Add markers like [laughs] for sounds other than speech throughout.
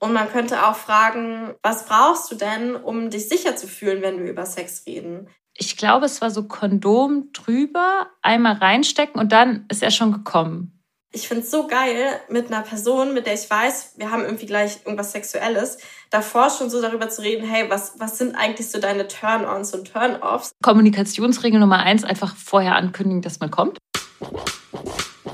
Und man könnte auch fragen, was brauchst du denn, um dich sicher zu fühlen, wenn wir über Sex reden? Ich glaube, es war so Kondom drüber, einmal reinstecken und dann ist er schon gekommen. Ich finde es so geil, mit einer Person, mit der ich weiß, wir haben irgendwie gleich irgendwas Sexuelles, davor schon so darüber zu reden, hey, was, was sind eigentlich so deine Turn-ons und Turn-offs? Kommunikationsregel Nummer eins, einfach vorher ankündigen, dass man kommt.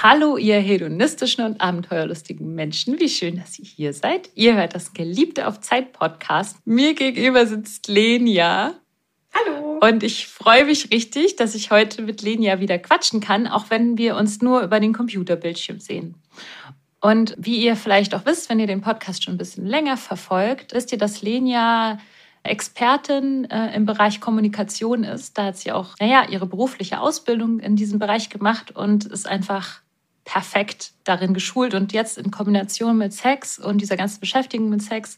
Hallo, ihr hedonistischen und abenteuerlustigen Menschen. Wie schön, dass ihr hier seid. Ihr hört das Geliebte auf Zeit Podcast. Mir gegenüber sitzt Lenia. Hallo. Und ich freue mich richtig, dass ich heute mit Lenia wieder quatschen kann, auch wenn wir uns nur über den Computerbildschirm sehen. Und wie ihr vielleicht auch wisst, wenn ihr den Podcast schon ein bisschen länger verfolgt, wisst ihr, dass Lenia Expertin äh, im Bereich Kommunikation ist. Da hat sie auch, naja, ihre berufliche Ausbildung in diesem Bereich gemacht und ist einfach perfekt darin geschult. Und jetzt in Kombination mit Sex und dieser ganzen Beschäftigung mit Sex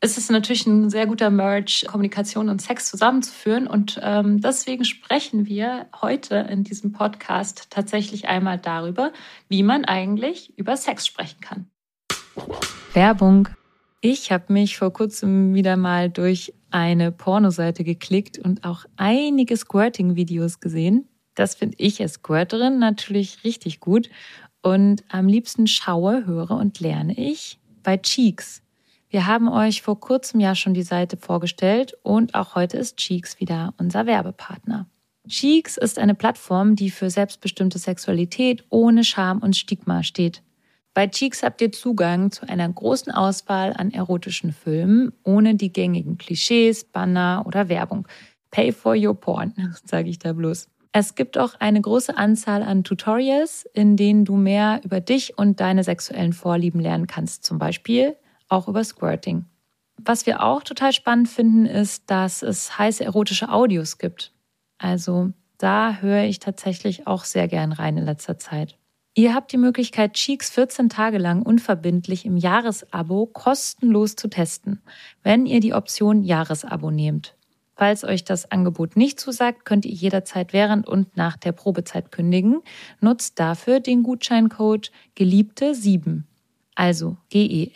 ist es natürlich ein sehr guter Merge, Kommunikation und Sex zusammenzuführen. Und ähm, deswegen sprechen wir heute in diesem Podcast tatsächlich einmal darüber, wie man eigentlich über Sex sprechen kann. Werbung. Ich habe mich vor kurzem wieder mal durch eine Pornoseite geklickt und auch einige Squirting-Videos gesehen. Das finde ich als Squirterin natürlich richtig gut. Und am liebsten schaue, höre und lerne ich bei Cheeks. Wir haben euch vor kurzem ja schon die Seite vorgestellt und auch heute ist Cheeks wieder unser Werbepartner. Cheeks ist eine Plattform, die für selbstbestimmte Sexualität ohne Scham und Stigma steht. Bei Cheeks habt ihr Zugang zu einer großen Auswahl an erotischen Filmen ohne die gängigen Klischees, Banner oder Werbung. Pay for your porn, [laughs] sage ich da bloß. Es gibt auch eine große Anzahl an Tutorials, in denen du mehr über dich und deine sexuellen Vorlieben lernen kannst, zum Beispiel auch über Squirting. Was wir auch total spannend finden, ist, dass es heiße erotische Audios gibt. Also da höre ich tatsächlich auch sehr gern rein in letzter Zeit. Ihr habt die Möglichkeit, Cheeks 14 Tage lang unverbindlich im Jahresabo kostenlos zu testen, wenn ihr die Option Jahresabo nehmt. Falls euch das Angebot nicht zusagt, könnt ihr jederzeit während und nach der Probezeit kündigen. Nutzt dafür den Gutscheincode Geliebte7. Also G-E-L-I-E-B-T-E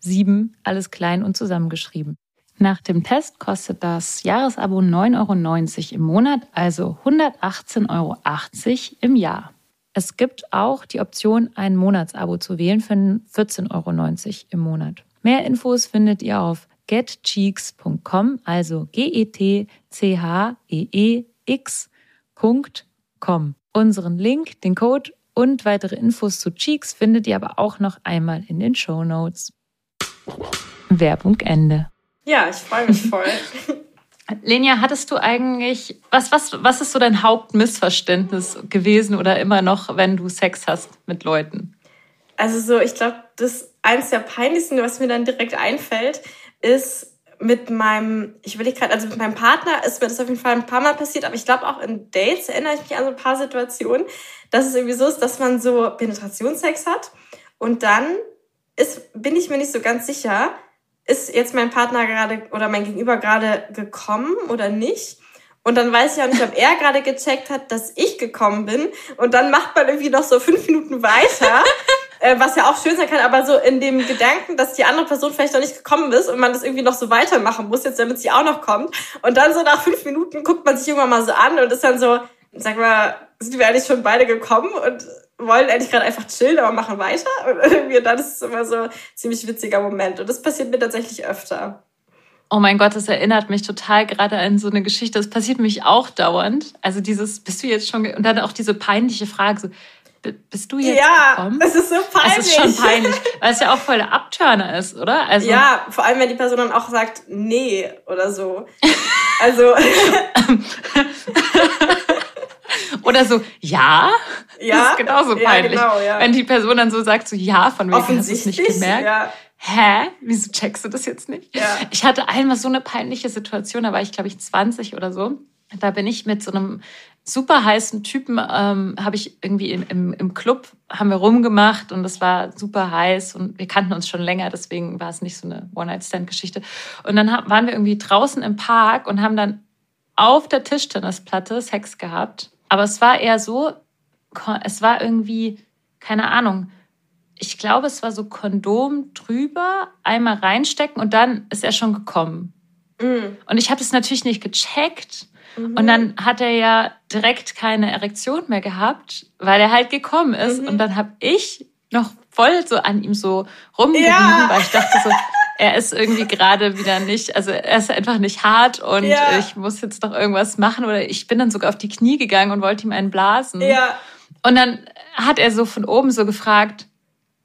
7, alles klein und zusammengeschrieben. Nach dem Test kostet das Jahresabo 9,90 Euro im Monat, also 118,80 Euro im Jahr. Es gibt auch die Option, ein Monatsabo zu wählen für 14,90 Euro im Monat. Mehr Infos findet ihr auf getcheeks.com, also G-E-T-C-H-E-E-X.com. Unseren Link, den Code und weitere Infos zu Cheeks findet ihr aber auch noch einmal in den Show Notes. Werbung Ende. Ja, ich freue mich voll. [laughs] Lenia, hattest du eigentlich, was, was, was ist so dein Hauptmissverständnis gewesen oder immer noch, wenn du Sex hast mit Leuten? Also so, ich glaube, das eins der peinlichsten, was mir dann direkt einfällt, ist mit meinem, ich überlege gerade, also mit meinem Partner ist mir das auf jeden Fall ein paar Mal passiert, aber ich glaube auch in Dates erinnere ich mich an so ein paar Situationen, dass es irgendwie so ist, dass man so Penetrationssex hat und dann ist, bin ich mir nicht so ganz sicher, ist jetzt mein Partner gerade oder mein Gegenüber gerade gekommen oder nicht. Und dann weiß ich auch nicht, ob er gerade gecheckt hat, dass ich gekommen bin. Und dann macht man irgendwie noch so fünf Minuten weiter. [laughs] äh, was ja auch schön sein kann, aber so in dem Gedanken, dass die andere Person vielleicht noch nicht gekommen ist und man das irgendwie noch so weitermachen muss, jetzt damit sie auch noch kommt. Und dann so nach fünf Minuten guckt man sich irgendwann mal so an und ist dann so, sag mal, sind wir eigentlich schon beide gekommen und wollen eigentlich gerade einfach chillen, aber machen weiter? Und [laughs] irgendwie dann ist es immer so ein ziemlich witziger Moment. Und das passiert mir tatsächlich öfter. Oh mein Gott, das erinnert mich total gerade an so eine Geschichte. Das passiert mich auch dauernd. Also dieses, bist du jetzt schon, und dann auch diese peinliche Frage so, bist du jetzt Ja, gekommen? es ist so peinlich. Es ist schon peinlich, weil es ja auch voll der Abturner ist, oder? Also, Ja, vor allem, wenn die Person dann auch sagt, nee oder so. Also, [laughs] Oder so, ja? Ja, Das ist genauso ja, peinlich. genau, ja. Wenn die Person dann so sagt, so ja, von wegen hast du es nicht gemerkt. Ja. Hä? Wieso checkst du das jetzt nicht? Ja. Ich hatte einmal so eine peinliche Situation, da war ich, glaube ich, 20 oder so. Da bin ich mit so einem super heißen Typen, ähm, habe ich irgendwie im, im, im Club, haben wir rumgemacht und es war super heiß und wir kannten uns schon länger, deswegen war es nicht so eine One-Night-Stand-Geschichte. Und dann haben- waren wir irgendwie draußen im Park und haben dann auf der Tischtennisplatte Sex gehabt. Aber es war eher so, es war irgendwie, keine Ahnung, ich glaube, es war so Kondom drüber, einmal reinstecken und dann ist er schon gekommen. Mm. Und ich habe es natürlich nicht gecheckt. Mhm. Und dann hat er ja direkt keine Erektion mehr gehabt, weil er halt gekommen ist. Mhm. Und dann habe ich noch voll so an ihm so rumgerieben, Ja. weil ich dachte so, er ist irgendwie gerade wieder nicht, also er ist einfach nicht hart und Ja. ich muss jetzt noch irgendwas machen. Oder ich bin dann sogar auf die Knie gegangen und wollte ihm einen blasen. Ja. Und dann hat er so von oben so gefragt,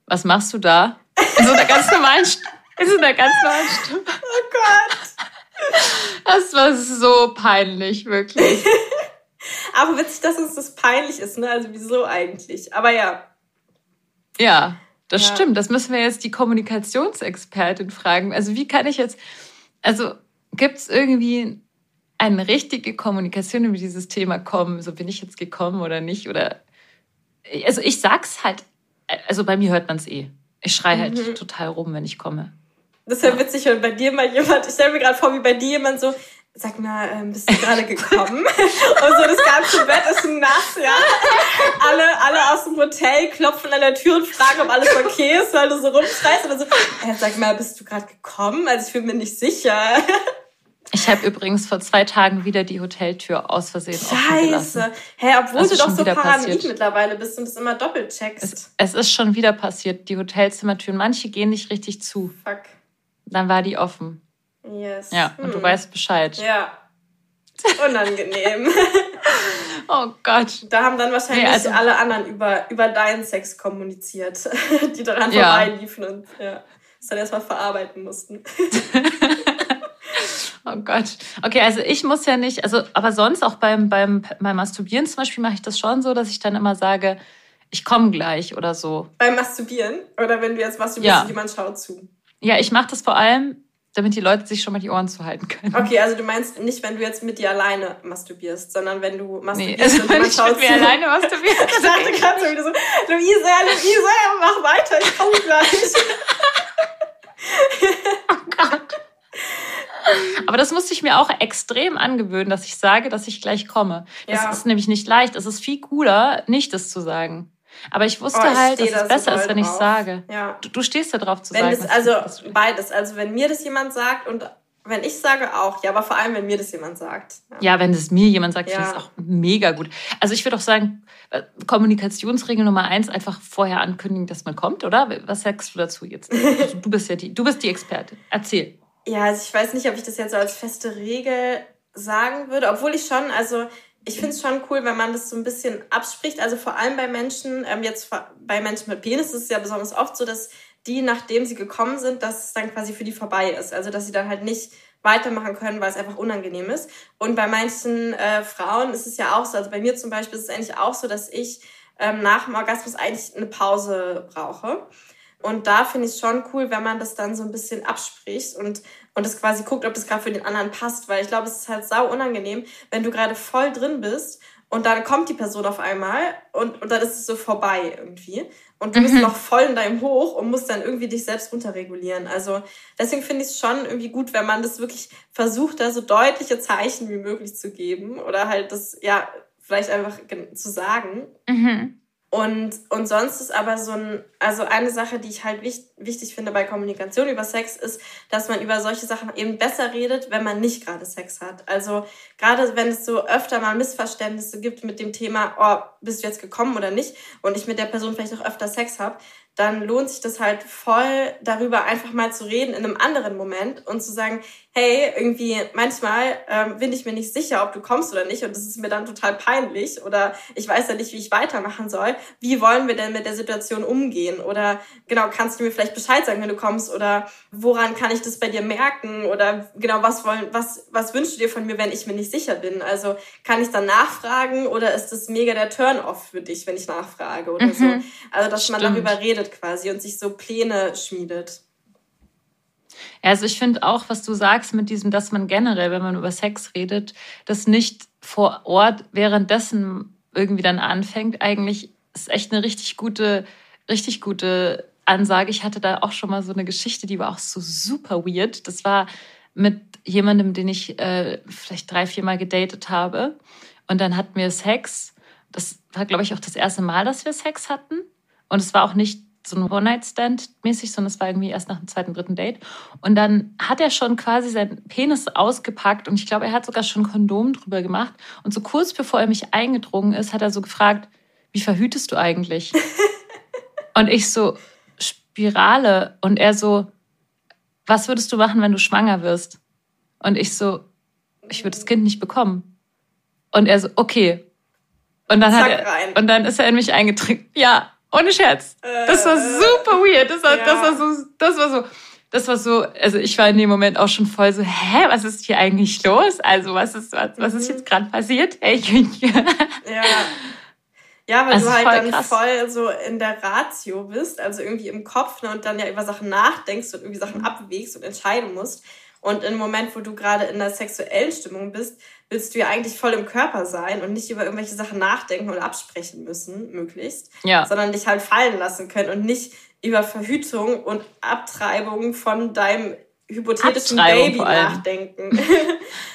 was machst du da? In so einer ganz normalen, in so einer ganz normalen Stimme. [laughs] Oh. Das war so peinlich, wirklich. [laughs] Aber witzig, dass uns das peinlich ist, ne? Also wieso eigentlich? Aber ja. Ja, das Ja. stimmt. Das müssen wir jetzt die Kommunikationsexpertin fragen. Also wie kann ich jetzt, also gibt es irgendwie eine richtige Kommunikation über dieses Thema kommen? So bin ich jetzt gekommen oder nicht? Oder also ich sag's halt, also bei mir hört man es eh. Ich schreie halt Mhm. total rum, wenn ich komme. Das ist ja witzig, wenn bei dir mal jemand, ich stelle mir gerade vor, wie bei dir jemand so, sag mal, ähm, bist du gerade gekommen? [laughs] Und so das ganze Bett ist nass, ja. Alle, alle aus dem Hotel klopfen an der Tür und fragen, ob alles okay ist, weil du so rumschreist oder so. Äh, sag mal, bist du gerade gekommen? Also ich bin mir nicht sicher. Ich habe übrigens vor zwei Tagen wieder die Hoteltür aus Versehen offen gelassen. Scheiße. Hä, obwohl Das du doch so paranoid passiert. mittlerweile bist und es immer doppelt checkst. Es, es ist schon wieder passiert, die Hotelzimmertüren. Manche gehen nicht richtig zu. Fuck. Dann war die offen. Yes. Ja, und du Hm. weißt Bescheid. Ja. Unangenehm. [laughs] Oh Gott. Da haben dann wahrscheinlich Nee, also- alle anderen über, über deinen Sex kommuniziert, [laughs] die daran Ja. vorbeiliefen und ja, das dann erstmal verarbeiten mussten. [laughs] Oh Gott. Okay, also ich muss ja nicht, also, aber sonst auch beim, beim, beim Masturbieren zum Beispiel mache ich das schon so, dass ich dann immer sage, ich komme gleich oder so. Beim Masturbieren oder wenn du jetzt masturbierst Ja. und jemand schaut zu. Ja, ich mache das vor allem, damit die Leute sich schon mal die Ohren zuhalten können. Okay, also du meinst nicht, wenn du jetzt mit dir alleine masturbierst, sondern wenn du Nee, masturbierst also und wenn ich schaut mit mir alleine masturbiere. [laughs] Ich dachte gerade so wieder so, Luise, Luise, mach weiter, ich komme gleich. [laughs] Aber das musste ich mir auch extrem angewöhnen, dass ich sage, dass ich gleich komme. Das Ja. ist nämlich nicht leicht. Es ist viel cooler, nicht das zu sagen. Aber ich wusste Oh, ich halt, dass es besser ist, wenn ich sage. Ja. Du, du stehst da drauf zu Wenn sagen. das, also du willst. beides. Also wenn mir das jemand sagt und wenn ich sage auch, ja, aber vor allem, wenn mir das jemand sagt. Ja, wenn es mir jemand sagt, Ja. finde ich es auch mega gut. Also ich würde auch sagen, äh, Kommunikationsregel Nummer eins, einfach vorher ankündigen, dass man kommt, oder? Was sagst du dazu jetzt? [laughs] Also du bist ja die, du bist die Expertin. Erzähl. Ja, also ich weiß nicht, ob ich das jetzt so als feste Regel sagen würde, obwohl ich schon, also ich finde es schon cool, wenn man das so ein bisschen abspricht. Also vor allem bei Menschen, ähm, jetzt bei Menschen mit Penis ist es ja besonders oft so, dass die, nachdem sie gekommen sind, dass es dann quasi für die vorbei ist. Also dass sie dann halt nicht weitermachen können, weil es einfach unangenehm ist. Und bei manchen äh, Frauen ist es ja auch so, also bei mir zum Beispiel ist es eigentlich auch so, dass ich ähm, nach dem Orgasmus eigentlich eine Pause brauche. Und da finde ich es schon cool, wenn man das dann so ein bisschen abspricht und, und das quasi guckt, ob das gerade für den anderen passt. Weil ich glaube, es ist halt sau unangenehm, wenn du gerade voll drin bist und dann kommt die Person auf einmal und, und dann ist es so vorbei irgendwie. Und du bist Mhm. noch voll in deinem Hoch und musst dann irgendwie dich selbst runterregulieren. Also deswegen finde ich es schon irgendwie gut, wenn man das wirklich versucht, da so deutliche Zeichen wie möglich zu geben oder halt das, ja, vielleicht einfach zu sagen. Mhm. Und, und sonst ist aber so ein, also eine Sache, die ich halt wichtig, wichtig finde bei Kommunikation über Sex, ist, dass man über solche Sachen eben besser redet, wenn man nicht gerade Sex hat. Also gerade wenn es so öfter mal Missverständnisse gibt mit dem Thema, oh, bist du jetzt gekommen oder nicht, und ich mit der Person vielleicht auch öfter Sex habe, dann lohnt sich das halt voll darüber einfach mal zu reden in einem anderen Moment und zu sagen, hey, irgendwie manchmal ähm, bin ich mir nicht sicher, ob du kommst oder nicht und das ist mir dann total peinlich oder ich weiß ja nicht, wie ich weitermachen soll. Wie wollen wir denn mit der Situation umgehen? Oder genau, kannst du mir vielleicht Bescheid sagen, wenn du kommst oder woran kann ich das bei dir merken oder genau, was wollen, was, was wünschst du dir von mir, wenn ich mir nicht sicher bin? Also kann ich dann nachfragen oder ist das mega der Turn-off für dich, wenn ich nachfrage oder mhm. so? Also, dass Stimmt. man darüber redet quasi und sich so Pläne schmiedet. Also ich finde auch, was du sagst mit diesem, dass man generell, wenn man über Sex redet, das nicht vor Ort währenddessen irgendwie dann anfängt, eigentlich ist echt eine richtig gute, richtig gute Ansage. Ich hatte da auch schon mal so eine Geschichte, die war auch so super weird. Das war mit jemandem, den ich äh, vielleicht drei, vier Mal gedatet habe. Und dann hatten wir Sex. Das war, glaube ich, auch das erste Mal, dass wir Sex hatten. Und es war auch nicht so ein One-Night-Stand-mäßig, sondern es war irgendwie erst nach dem zweiten, dritten Date. Und dann hat er schon quasi seinen Penis ausgepackt und ich glaube, er hat sogar schon Kondom drüber gemacht. Und so kurz bevor er mich eingedrungen ist, hat er so gefragt, wie verhütest du eigentlich? [laughs] und ich so, Spirale. Und er so, was würdest du machen, wenn du schwanger wirst? Und ich so, ich würde das Kind nicht bekommen. Und er so, okay. Und dann, hat er, und dann ist er in mich eingedrückt. Ja, ohne Scherz. Das war äh, super weird. Das war, ja. das war so, das war so, das war so, also ich war in dem Moment auch schon voll so, hä, was ist hier eigentlich los? Also was ist, was, was ist mhm. jetzt gerade passiert? Hey, ja. Ja, weil also du halt dann krass. voll so in der Ratio bist, also irgendwie im Kopf ne, und dann ja über Sachen nachdenkst und irgendwie Sachen abwägst und entscheiden musst. Und im Moment, wo du gerade in der sexuellen Stimmung bist, willst du ja eigentlich voll im Körper sein und nicht über irgendwelche Sachen nachdenken oder absprechen müssen, möglichst, ja. sondern dich halt fallen lassen können und nicht über Verhütung und Abtreibung von deinem hypothetischen Baby nachdenken. [laughs]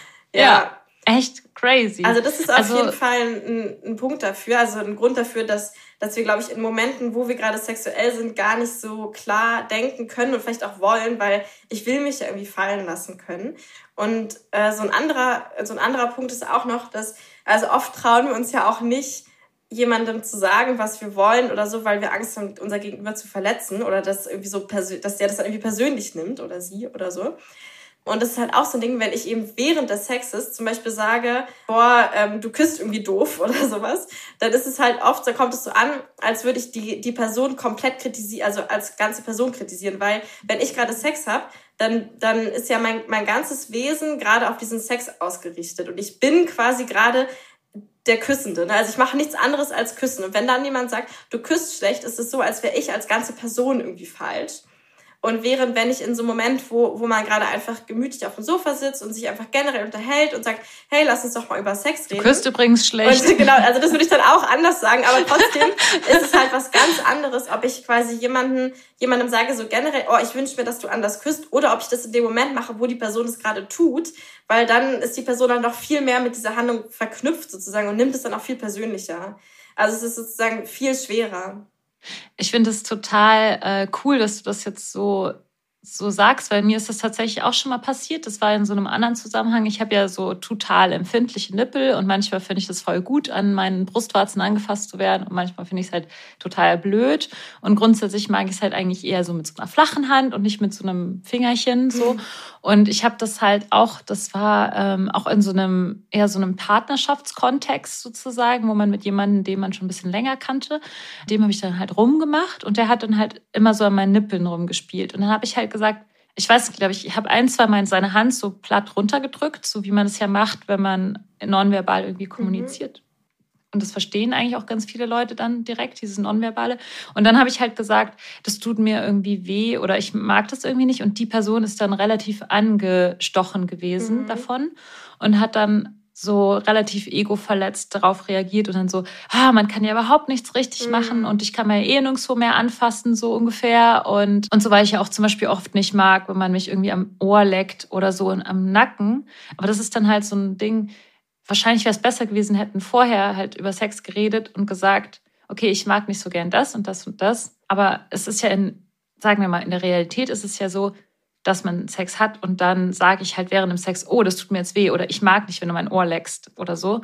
[laughs] ja. ja. Echt crazy. Also das ist auf also, jeden Fall ein, ein Punkt dafür, also ein Grund dafür, dass dass wir, glaube ich, in Momenten, wo wir gerade sexuell sind, gar nicht so klar denken können und vielleicht auch wollen, weil ich will mich ja irgendwie fallen lassen können. Und äh, so, ein anderer, so ein anderer Punkt ist auch noch, dass, also oft trauen wir uns ja auch nicht, jemandem zu sagen, was wir wollen oder so, weil wir Angst haben, unser Gegenüber zu verletzen oder dass irgendwie so dass der das dann irgendwie persönlich nimmt oder sie oder so. Und das ist halt auch so ein Ding, wenn ich eben während des Sexes zum Beispiel sage, boah, ähm, du küsst irgendwie doof [laughs] oder sowas, dann ist es halt oft, da kommt es so an, als würde ich die, die Person komplett kritisieren, also als ganze Person kritisieren, weil wenn ich gerade Sex habe, dann, dann ist ja mein, mein ganzes Wesen gerade auf diesen Sex ausgerichtet. Und ich bin quasi gerade der Küssende. Ne? Also ich mache nichts anderes als küssen. Und wenn dann jemand sagt, du küsst schlecht, ist es so, als wäre ich als ganze Person irgendwie falsch. Und während, wenn ich in so einem Moment, wo, wo man gerade einfach gemütlich auf dem Sofa sitzt und sich einfach generell unterhält und sagt, hey, lass uns doch mal über Sex reden. Du küsst übrigens schlecht. Und, [laughs] genau, also das würde ich dann auch anders sagen, aber [laughs] trotzdem ist es halt was ganz anderes, ob ich quasi jemanden, jemandem sage, so generell, oh, ich wünsche mir, dass du anders küsst, oder ob ich das in dem Moment mache, wo die Person es gerade tut, weil dann ist die Person dann noch viel mehr mit dieser Handlung verknüpft sozusagen und nimmt es dann auch viel persönlicher. Also es ist sozusagen viel schwerer. Ich finde es total äh, cool, dass du das jetzt so so sagst, weil mir ist das tatsächlich auch schon mal passiert. Das war in so einem anderen Zusammenhang. Ich habe ja so total empfindliche Nippel und manchmal finde ich das voll gut, an meinen Brustwarzen angefasst zu werden und manchmal finde ich es halt total blöd. Und grundsätzlich mag ich es halt eigentlich eher so mit so einer flachen Hand und nicht mit so einem Fingerchen so. Mhm. Und ich habe das halt auch, das war ähm, auch in so einem eher so einem Partnerschaftskontext sozusagen, wo man mit jemandem, den man schon ein bisschen länger kannte, dem habe ich dann halt rumgemacht und der hat dann halt immer so an meinen Nippeln rumgespielt. Und dann habe ich halt gesagt, ich weiß, glaube ich, ich habe ein, zwei Mal seine Hand so platt runtergedrückt, so wie man es ja macht, wenn man nonverbal irgendwie mhm. kommuniziert. Mhm. Und das verstehen eigentlich auch ganz viele Leute dann direkt, dieses Nonverbale. Und dann habe ich halt gesagt, das tut mir irgendwie weh oder ich mag das irgendwie nicht. Und die Person ist dann relativ angestochen gewesen mhm. davon und hat dann so relativ ego-verletzt darauf reagiert und dann so, ah, man kann ja überhaupt nichts richtig mhm. machen und ich kann mir eh nirgendwo mehr anfassen, so ungefähr. Und, und so, weil ich ja auch zum Beispiel oft nicht mag, wenn man mich irgendwie am Ohr leckt oder so und am Nacken. Aber das ist dann halt so ein Ding, wahrscheinlich wäre es besser gewesen, hätten vorher halt über Sex geredet und gesagt, okay, ich mag nicht so gern das und das und das. Aber es ist ja in, sagen wir mal, in der Realität ist es ja so, dass man Sex hat und dann sage ich halt während dem Sex, oh, das tut mir jetzt weh oder ich mag nicht, wenn du mein Ohr leckst oder so.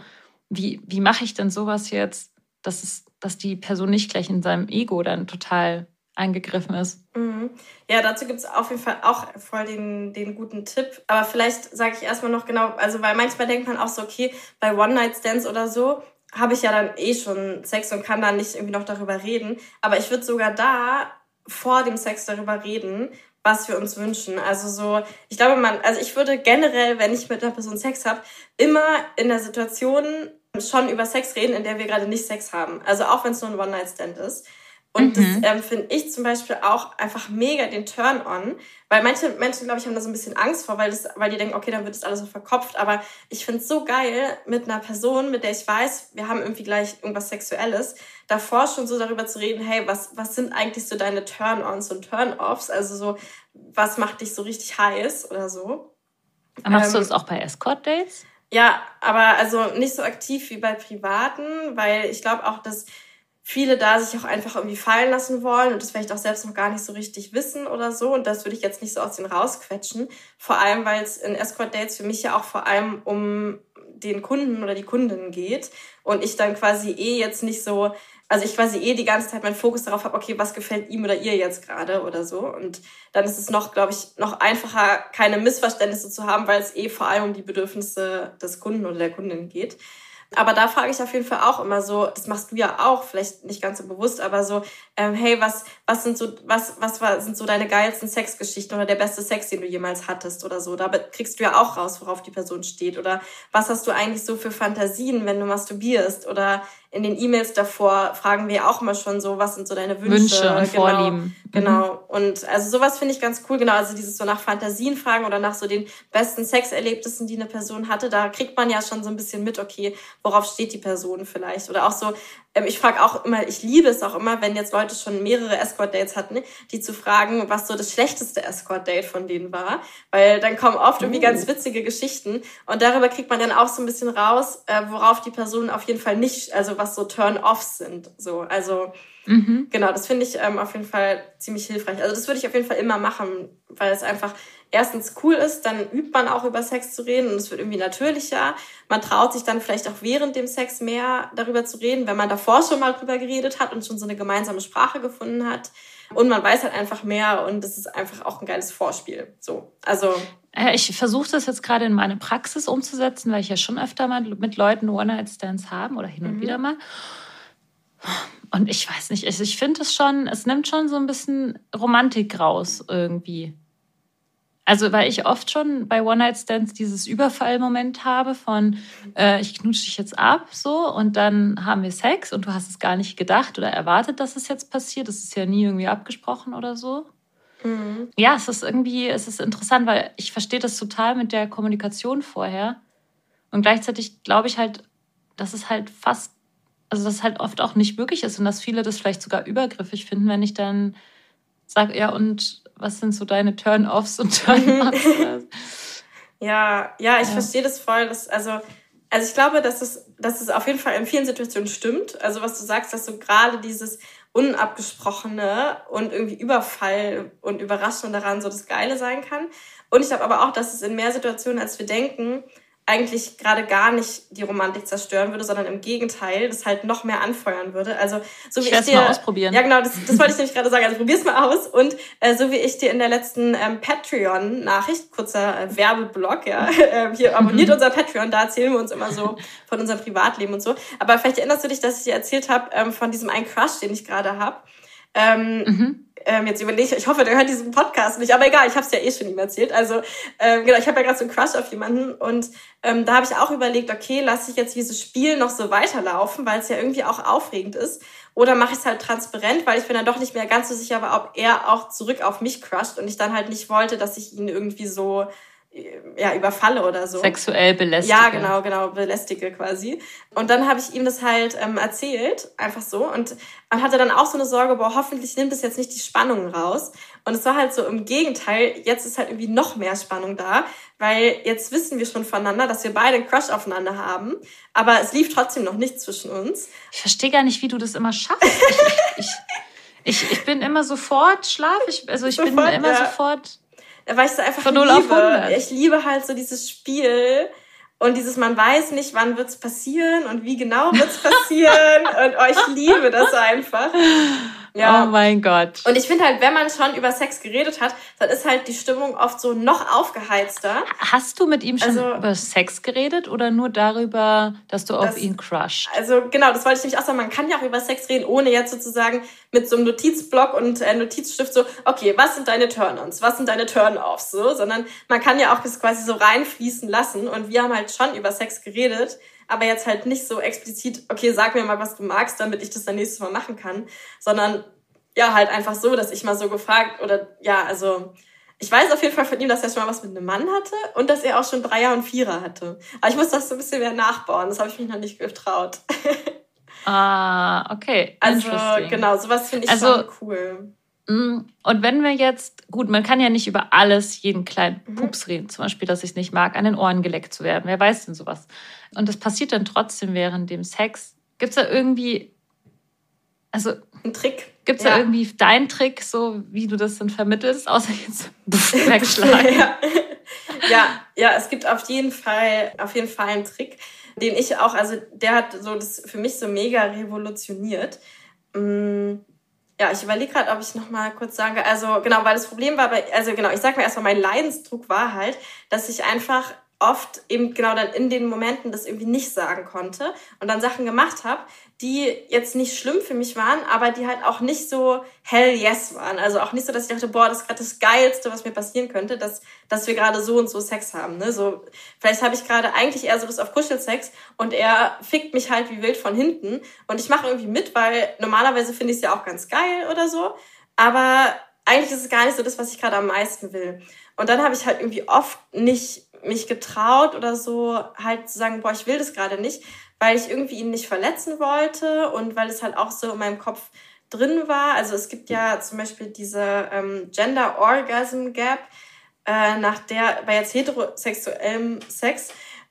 Wie, wie mache ich denn sowas jetzt, dass, es, dass die Person nicht gleich in seinem Ego dann total angegriffen ist. Mhm. Ja, dazu gibt es auf jeden Fall auch voll den, den guten Tipp. Aber vielleicht sage ich erstmal noch genau, also weil manchmal denkt man auch so, okay, bei One-Night-Stands oder so habe ich ja dann eh schon Sex und kann dann nicht irgendwie noch darüber reden. Aber ich würde sogar da vor dem Sex darüber reden, was wir uns wünschen. Also so, ich glaube, man, also ich würde generell, wenn ich mit einer Person Sex habe, immer in der Situation schon über Sex reden, in der wir gerade nicht Sex haben. Also auch wenn es nur ein One-Night-Stand ist. Und mhm. das ähm, finde ich zum Beispiel auch einfach mega den Turn-on, weil manche Menschen, glaube ich, haben da so ein bisschen Angst vor, weil, das, weil die denken, okay, dann wird das alles so verkopft. Aber ich finde es so geil, mit einer Person, mit der ich weiß, wir haben irgendwie gleich irgendwas Sexuelles, davor schon so darüber zu reden, hey, was, was sind eigentlich so deine Turn-ons und Turn-offs? Also so, was macht dich so richtig heiß oder so? Machst ähm, du das auch bei Escort-Dates? Ja, aber also nicht so aktiv wie bei privaten, weil ich glaube auch, dass viele da sich auch einfach irgendwie fallen lassen wollen und das vielleicht auch selbst noch gar nicht so richtig wissen oder so. Und das würde ich jetzt nicht so aus denen rausquetschen. Vor allem, weil es in Escort-Dates für mich ja auch vor allem um den Kunden oder die Kundin geht und ich dann quasi eh jetzt nicht so, also ich quasi eh die ganze Zeit meinen Fokus darauf habe, okay, was gefällt ihm oder ihr jetzt gerade oder so. Und dann ist es noch, glaube ich, noch einfacher, keine Missverständnisse zu haben, weil es eh vor allem um die Bedürfnisse des Kunden oder der Kundin geht. Aber da frage ich auf jeden Fall auch immer so, das machst du ja auch, vielleicht nicht ganz so bewusst, aber so, ähm, hey, was, was sind so, was, was war, sind so deine geilsten Sexgeschichten oder der beste Sex, den du jemals hattest oder so? Da kriegst du ja auch raus, worauf die Person steht. Oder was hast du eigentlich so für Fantasien, wenn du masturbierst? Oder in den E-Mails davor fragen wir auch mal schon so, was sind so deine Wünsche, Wünsche und genau, Vorlieben. Genau. Mhm. Und also sowas finde ich ganz cool, genau. Also dieses so nach Fantasien fragen oder nach so den besten Sexerlebnissen, die eine Person hatte, da kriegt man ja schon so ein bisschen mit, okay, worauf steht die Person vielleicht. Oder auch so, ähm, ich frage auch immer, ich liebe es auch immer, wenn jetzt Leute schon mehrere Escort-Dates hatten, die zu fragen, was so das schlechteste Escort-Date von denen war. Weil dann kommen oft irgendwie ganz oh. witzige Geschichten. Und darüber kriegt man dann auch so ein bisschen raus, äh, worauf die Personen auf jeden Fall nicht, also was so Turn-offs sind. So, also mhm. genau, das finde ich ähm, auf jeden Fall ziemlich hilfreich. Also das würde ich auf jeden Fall immer machen, weil es einfach erstens cool ist, dann übt man auch über Sex zu reden und es wird irgendwie natürlicher. Man traut sich dann vielleicht auch während dem Sex mehr darüber zu reden, wenn man davor schon mal drüber geredet hat und schon so eine gemeinsame Sprache gefunden hat. Und man weiß halt einfach mehr und es ist einfach auch ein geiles Vorspiel. So, also. Ich versuche das jetzt gerade in meine Praxis umzusetzen, weil ich ja schon öfter mal mit Leuten One-Night-Stands haben oder hin und mhm. wieder mal. Und ich weiß nicht, ich finde es schon, es nimmt schon so ein bisschen Romantik raus irgendwie. Also, weil ich oft schon bei One-Night-Stands dieses Überfallmoment habe von, äh, ich knutsche dich jetzt ab, so, und dann haben wir Sex und du hast es gar nicht gedacht oder erwartet, dass es jetzt passiert. Das ist ja nie irgendwie abgesprochen oder so. Mhm. Ja, es ist irgendwie, es ist interessant, weil ich verstehe das total mit der Kommunikation vorher. Und gleichzeitig glaube ich halt, dass es halt fast, also dass es halt oft auch nicht möglich ist und dass viele das vielleicht sogar übergriffig finden, wenn ich dann sage, ja, und was sind so deine Turn-offs und Turn-offs? [laughs] ja, ja, ich ja. verstehe das voll. Dass, also, also ich glaube, dass es, dass es auf jeden Fall in vielen Situationen stimmt. Also was du sagst, dass so gerade dieses Unabgesprochene und irgendwie Überfall und Überraschung daran so das Geile sein kann. Und ich glaube aber auch, dass es in mehr Situationen, als wir denken, eigentlich gerade gar nicht die Romantik zerstören würde, sondern im Gegenteil, das halt noch mehr anfeuern würde. Also so wie ich, ich dir mal ausprobieren. Ja, genau, das, das wollte ich nämlich gerade sagen. Also probier's mal aus und äh, so wie ich dir in der letzten ähm, Patreon Nachricht, kurzer äh, Werbeblock, ja, [laughs] äh, hier abonniert unser Patreon, da erzählen wir uns immer so von unserem Privatleben und so. Aber vielleicht erinnerst du dich, dass ich dir erzählt habe ähm, von diesem einen Crush, den ich gerade habe. Ähm, mhm ähm, jetzt überlege ich, ich hoffe, der hört diesen Podcast nicht, aber egal, ich habe es ja eh schon ihm erzählt. Also ähm, genau, ich habe ja gerade so einen Crush auf jemanden und ähm, da habe ich auch überlegt, okay, lasse ich jetzt dieses Spiel noch so weiterlaufen, weil es ja irgendwie auch aufregend ist, oder mache ich es halt transparent, weil ich bin dann doch nicht mehr ganz so sicher war, ob er auch zurück auf mich crusht und ich dann halt nicht wollte, dass ich ihn irgendwie so ja, überfalle oder so. Sexuell belästige. Ja, genau, genau, belästige quasi. Und dann habe ich ihm das halt ähm, erzählt, einfach so. Und man hatte dann auch so eine Sorge, boah, hoffentlich nimmt es jetzt nicht die Spannung raus. Und es war halt so im Gegenteil, jetzt ist halt irgendwie noch mehr Spannung da, weil jetzt wissen wir schon voneinander, dass wir beide einen Crush aufeinander haben. Aber es lief trotzdem noch nichts zwischen uns. Ich verstehe gar nicht, wie du das immer schaffst. ich, ich, ich, ich bin immer sofort schlaf. Ich, also ich sofort, bin immer ja. sofort ich so einfach Von 0 liebe. Auf 100. Ich liebe halt so dieses Spiel und dieses, man weiß nicht, wann wird's passieren und wie genau wird's passieren [laughs] und oh, ich liebe das einfach. Ja. Oh mein Gott. Und ich finde halt, wenn man schon über Sex geredet hat, dann ist halt die Stimmung oft so noch aufgeheizter. Hast du mit ihm schon also, über Sex geredet oder nur darüber, dass du das, auf ihn crushst? Also genau, das wollte ich nämlich auch sagen. Man kann ja auch über Sex reden, ohne jetzt sozusagen mit so einem Notizblock und äh, Notizstift so, okay, was sind deine Turn-ons, was sind deine Turn-offs, so, sondern man kann ja auch das quasi so reinfließen lassen. Und wir haben halt schon über Sex geredet aber jetzt halt nicht so explizit, okay, sag mir mal, was du magst, damit ich das dann nächstes Mal machen kann, sondern ja, halt einfach so, dass ich mal so gefragt oder ja, also ich weiß auf jeden Fall von ihm, dass er schon mal was mit einem Mann hatte und dass er auch schon Dreier und Vierer hatte. Aber ich muss das so ein bisschen mehr nachbauen, das habe ich mich noch nicht getraut. [laughs] Ah, okay. Also genau, sowas finde ich also, schon cool. Mm, und wenn wir jetzt, gut, man kann ja nicht über alles, jeden kleinen mhm. Pups reden, zum Beispiel, dass ich es nicht mag, an den Ohren geleckt zu werden. Wer weiß denn sowas? Und das passiert dann trotzdem während dem Sex. Gibt es da irgendwie, also. Ein Trick. Gibt es ja. da irgendwie deinen Trick, so wie du das dann vermittelst, außer jetzt [laughs] wegschlagen? ja. ja, ja, es gibt auf jeden Fall, auf jeden Fall einen Trick, den ich auch, also der hat so das für mich so mega revolutioniert. Mm, ja, ich überlege gerade, ob ich noch mal kurz sage, also genau, weil das Problem war, bei, also genau, ich sag mir erstmal, mein Leidensdruck war halt, dass ich einfach oft eben genau dann in den Momenten das irgendwie nicht sagen konnte und dann Sachen gemacht habe, die jetzt nicht schlimm für mich waren, aber die halt auch nicht so hell yes waren. Also auch nicht so, dass ich dachte, boah, das ist gerade das Geilste, was mir passieren könnte, dass, dass wir gerade so und so Sex haben. Ne? So, vielleicht habe ich gerade eigentlich eher so das auf Kuschelsex und er fickt mich halt wie wild von hinten und ich mache irgendwie mit, weil normalerweise finde ich es ja auch ganz geil oder so, aber eigentlich ist es gar nicht so das, was ich gerade am meisten will. Und dann habe ich halt irgendwie oft nicht mich getraut oder so, halt zu sagen, boah, ich will das gerade nicht, weil ich irgendwie ihn nicht verletzen wollte und weil es halt auch so in meinem Kopf drin war. Also es gibt ja zum Beispiel diese ähm, Gender Orgasm Gap, äh, nach der bei jetzt heterosexuellem Sex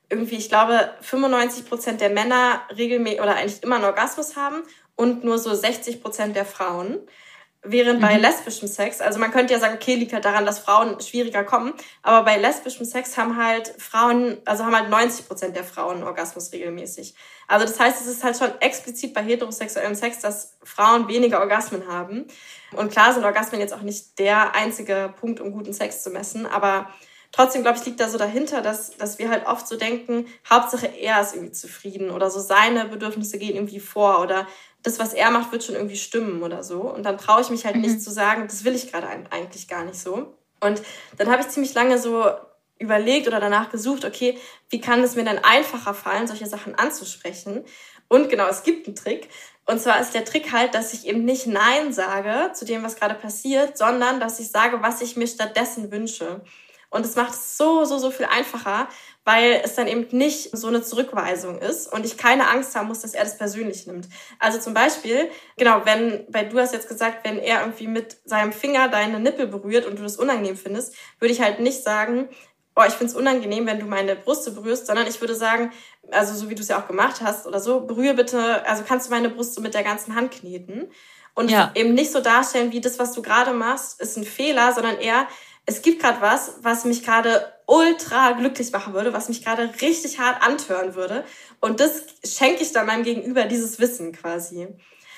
irgendwie, ich glaube, 95 Prozent der Männer regelmäßig oder eigentlich immer einen Orgasmus haben und nur so 60 Prozent der Frauen. Während bei mhm. lesbischem Sex, also man könnte ja sagen, okay, liegt halt daran, dass Frauen schwieriger kommen, aber bei lesbischem Sex haben halt Frauen, also haben halt 90 Prozent der Frauen Orgasmus regelmäßig. Also das heißt, es ist halt schon explizit bei heterosexuellem Sex, dass Frauen weniger Orgasmen haben. Und klar sind Orgasmen jetzt auch nicht der einzige Punkt, um guten Sex zu messen, aber trotzdem, glaube ich, liegt da so dahinter, dass, dass wir halt oft so denken, Hauptsache er ist irgendwie zufrieden oder so seine Bedürfnisse gehen irgendwie vor oder das, was er macht, wird schon irgendwie stimmen oder so. Und dann traue ich mich halt mhm. nicht zu sagen, das will ich gerade eigentlich gar nicht so. Und dann habe ich ziemlich lange so überlegt oder danach gesucht, okay, wie kann es mir denn einfacher fallen, solche Sachen anzusprechen? Und genau, es gibt einen Trick. Und zwar ist der Trick halt, dass ich eben nicht Nein sage zu dem, was gerade passiert, sondern dass ich sage, was ich mir stattdessen wünsche. Und es macht es so, so, so viel einfacher, weil es dann eben nicht so eine Zurückweisung ist und ich keine Angst haben muss, dass er das persönlich nimmt. Also zum Beispiel, genau, wenn, weil du hast jetzt gesagt, wenn er irgendwie mit seinem Finger deine Nippel berührt und du das unangenehm findest, würde ich halt nicht sagen, oh, ich finde es unangenehm, wenn du meine Brüste berührst, sondern ich würde sagen, also so wie du es ja auch gemacht hast oder so, berühre bitte, also kannst du meine Brust so mit der ganzen Hand kneten und ja. eben nicht so darstellen, wie das, was du gerade machst, ist ein Fehler, sondern eher, es gibt gerade was, was mich gerade ultra glücklich machen würde, was mich gerade richtig hart antören würde. Und das schenke ich dann meinem Gegenüber, dieses Wissen quasi.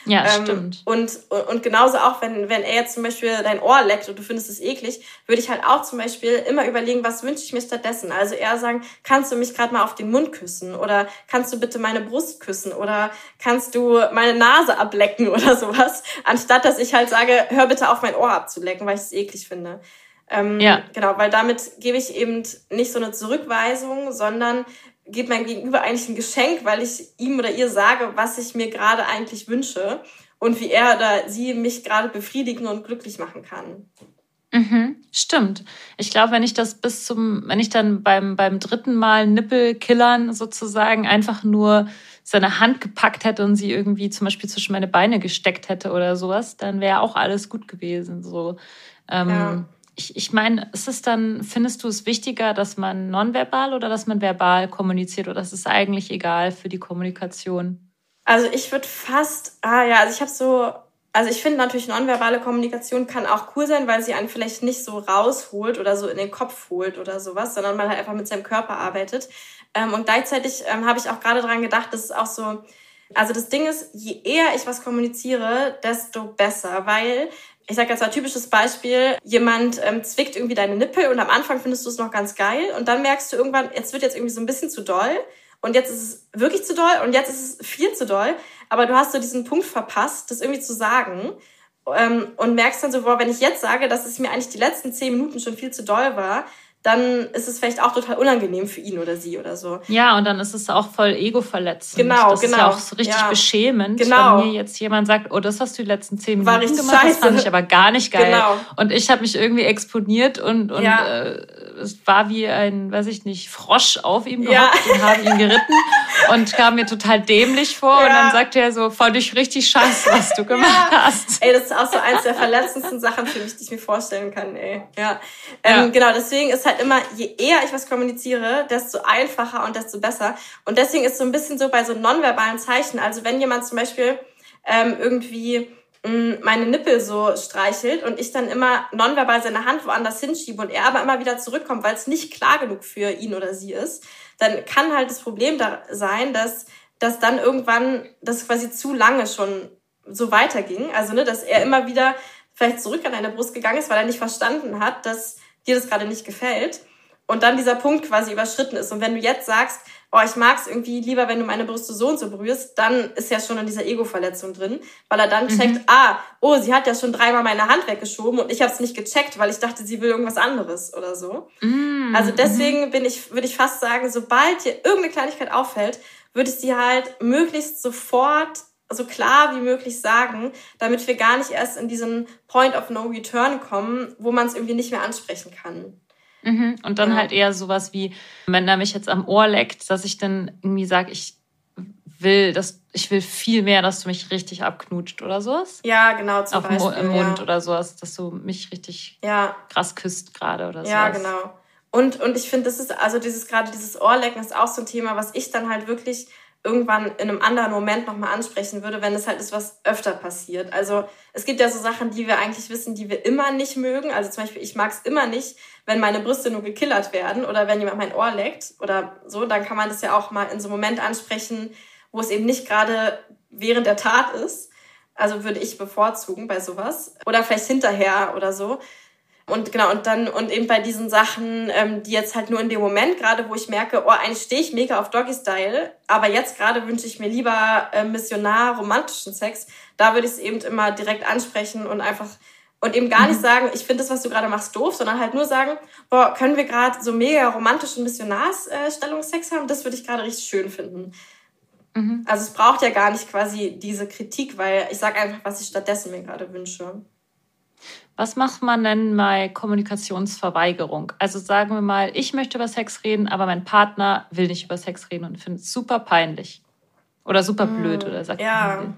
Ja, ähm, stimmt. Und, und genauso auch, wenn, wenn er jetzt zum Beispiel dein Ohr leckt und du findest es eklig, würde ich halt auch zum Beispiel immer überlegen, was wünsche ich mir stattdessen. Also eher sagen, kannst du mich gerade mal auf den Mund küssen oder kannst du bitte meine Brust küssen oder kannst du meine Nase ablecken [laughs] oder sowas, anstatt dass ich halt sage, hör bitte auf mein Ohr abzulecken, weil ich es eklig finde. Ähm, ja. Genau, weil damit gebe ich eben nicht so eine Zurückweisung, sondern gebe mein Gegenüber eigentlich ein Geschenk, weil ich ihm oder ihr sage, was ich mir gerade eigentlich wünsche und wie er oder sie mich gerade befriedigen und glücklich machen kann. Mhm, stimmt. Ich glaube, wenn ich das bis zum, wenn ich dann beim, beim dritten Mal Nippelkillern sozusagen einfach nur seine Hand gepackt hätte und sie irgendwie zum Beispiel zwischen meine Beine gesteckt hätte oder sowas, dann wäre auch alles gut gewesen. So. Ähm, ja ich, ich meine, ist es dann, findest du es wichtiger, dass man nonverbal oder dass man verbal kommuniziert oder ist es eigentlich egal für die Kommunikation? Also ich würde fast, ah ja, also ich habe so, also ich finde natürlich nonverbale Kommunikation kann auch cool sein, weil sie einen vielleicht nicht so rausholt oder so in den Kopf holt oder sowas, sondern man halt einfach mit seinem Körper arbeitet. Ähm, und gleichzeitig ähm, habe ich auch gerade daran gedacht, dass es auch so, Also das Ding ist, je eher ich was kommuniziere, desto besser, weil ich sage jetzt mal typisches Beispiel, jemand ähm, zwickt irgendwie deine Nippel und am Anfang findest du es noch ganz geil und dann merkst du irgendwann, jetzt wird jetzt irgendwie so ein bisschen zu doll und jetzt ist es wirklich zu doll und jetzt ist es viel zu doll, aber du hast so diesen Punkt verpasst, das irgendwie zu sagen ähm, und merkst dann so, boah, wenn ich jetzt sage, dass es mir eigentlich die letzten zehn Minuten schon viel zu doll war, dann ist es vielleicht auch total unangenehm für ihn oder sie oder so. Ja, und dann ist es auch voll ego-verletzend. Genau, das genau. ist ja auch so richtig ja. beschämend, genau. wenn mir jetzt jemand sagt, oh, das hast du die letzten zehn Minuten War gemacht, scheiße. das fand ich aber gar nicht geil. Genau. Und ich habe mich irgendwie exponiert und, und ja. äh, es war wie ein, weiß ich nicht, Frosch auf ihm gehockt ja. und habe ihn geritten [laughs] und kam mir total dämlich vor. Und dann sagte er so, fand ich richtig scheiße, was du gemacht hast. Ey, das ist auch so eins der verletzendsten Sachen für mich, die ich mir vorstellen kann, ey. Ja. Ähm, genau, deswegen ist halt immer, je eher ich was kommuniziere, desto einfacher und desto besser. Und deswegen ist so ein bisschen so bei so nonverbalen Zeichen, also wenn jemand zum Beispiel ähm, irgendwie meine Nippel so streichelt und ich dann immer nonverbal seine Hand woanders hinschiebe und er aber immer wieder zurückkommt, weil es nicht klar genug für ihn oder sie ist, dann kann halt das Problem da sein, dass, dass dann irgendwann das quasi zu lange schon so weiterging. Also, ne, dass er immer wieder vielleicht zurück an deine Brust gegangen ist, weil er nicht verstanden hat, dass dir das gerade nicht gefällt. Und dann dieser Punkt quasi überschritten ist. Und wenn du jetzt sagst, oh, ich mag es irgendwie lieber, wenn du meine Brüste so und so berührst, dann ist ja schon in dieser Ego-Verletzung drin, weil er dann mhm. checkt, ah, oh, sie hat ja schon dreimal meine Hand weggeschoben und ich habe es nicht gecheckt, weil ich dachte, sie will irgendwas anderes oder so. Mhm. Also deswegen bin ich, würde ich fast sagen, sobald dir irgendeine Kleinigkeit auffällt, würde ich sie halt möglichst sofort so klar wie möglich sagen, damit wir gar nicht erst in diesen Point of No Return kommen, wo man es irgendwie nicht mehr ansprechen kann. Mhm. Und dann ja. halt eher sowas wie, wenn er mich jetzt am Ohr leckt, dass ich dann irgendwie sage, ich will, dass ich will viel mehr, dass du mich richtig abknutscht oder sowas. Ja, genau, zum Auf Beispiel. Im Mund ja. oder sowas, dass du mich richtig ja. krass küsst gerade oder so. Ja, genau. Und, und ich finde, das ist, also dieses, gerade dieses Ohrlecken ist auch so ein Thema, was ich dann halt wirklich irgendwann in einem anderen Moment nochmal ansprechen würde, wenn es halt ist, was öfter passiert. Also es gibt ja so Sachen, die wir eigentlich wissen, die wir immer nicht mögen. Also zum Beispiel, ich mag es immer nicht, wenn meine Brüste nur gekillert werden oder wenn jemand mein Ohr leckt oder so, dann kann man das ja auch mal in so einem Moment ansprechen, wo es eben nicht gerade während der Tat ist. Also würde ich bevorzugen bei sowas. Oder vielleicht hinterher oder so. Und genau, und dann, und eben bei diesen Sachen, ähm, die jetzt halt nur in dem Moment gerade, wo ich merke, oh, eigentlich stehe ich mega auf Doggy-Style, aber jetzt gerade wünsche ich mir lieber äh, missionar romantischen Sex, da würde ich es eben immer direkt ansprechen und einfach und eben gar nicht mhm. sagen, ich finde das, was du gerade machst, doof, sondern halt nur sagen, boah, können wir gerade so mega romantischen Missionarsstellungssex haben? Das würde ich gerade richtig schön finden. Mhm. Also es braucht ja gar nicht quasi diese Kritik, weil ich sage einfach, was ich stattdessen mir gerade wünsche. Was macht man denn bei Kommunikationsverweigerung? Also sagen wir mal, ich möchte über Sex reden, aber mein Partner will nicht über Sex reden und findet es super peinlich. Oder super blöd oder sagt, ja.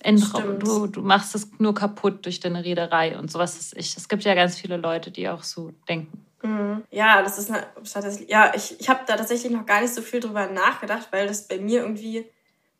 Endraum. Du, du machst es nur kaputt durch deine Rederei und sowas. Ich, es gibt ja ganz viele Leute, die auch so denken. Mhm. Ja, das ist eine, ja, ich, ich habe da tatsächlich noch gar nicht so viel drüber nachgedacht, weil das bei mir irgendwie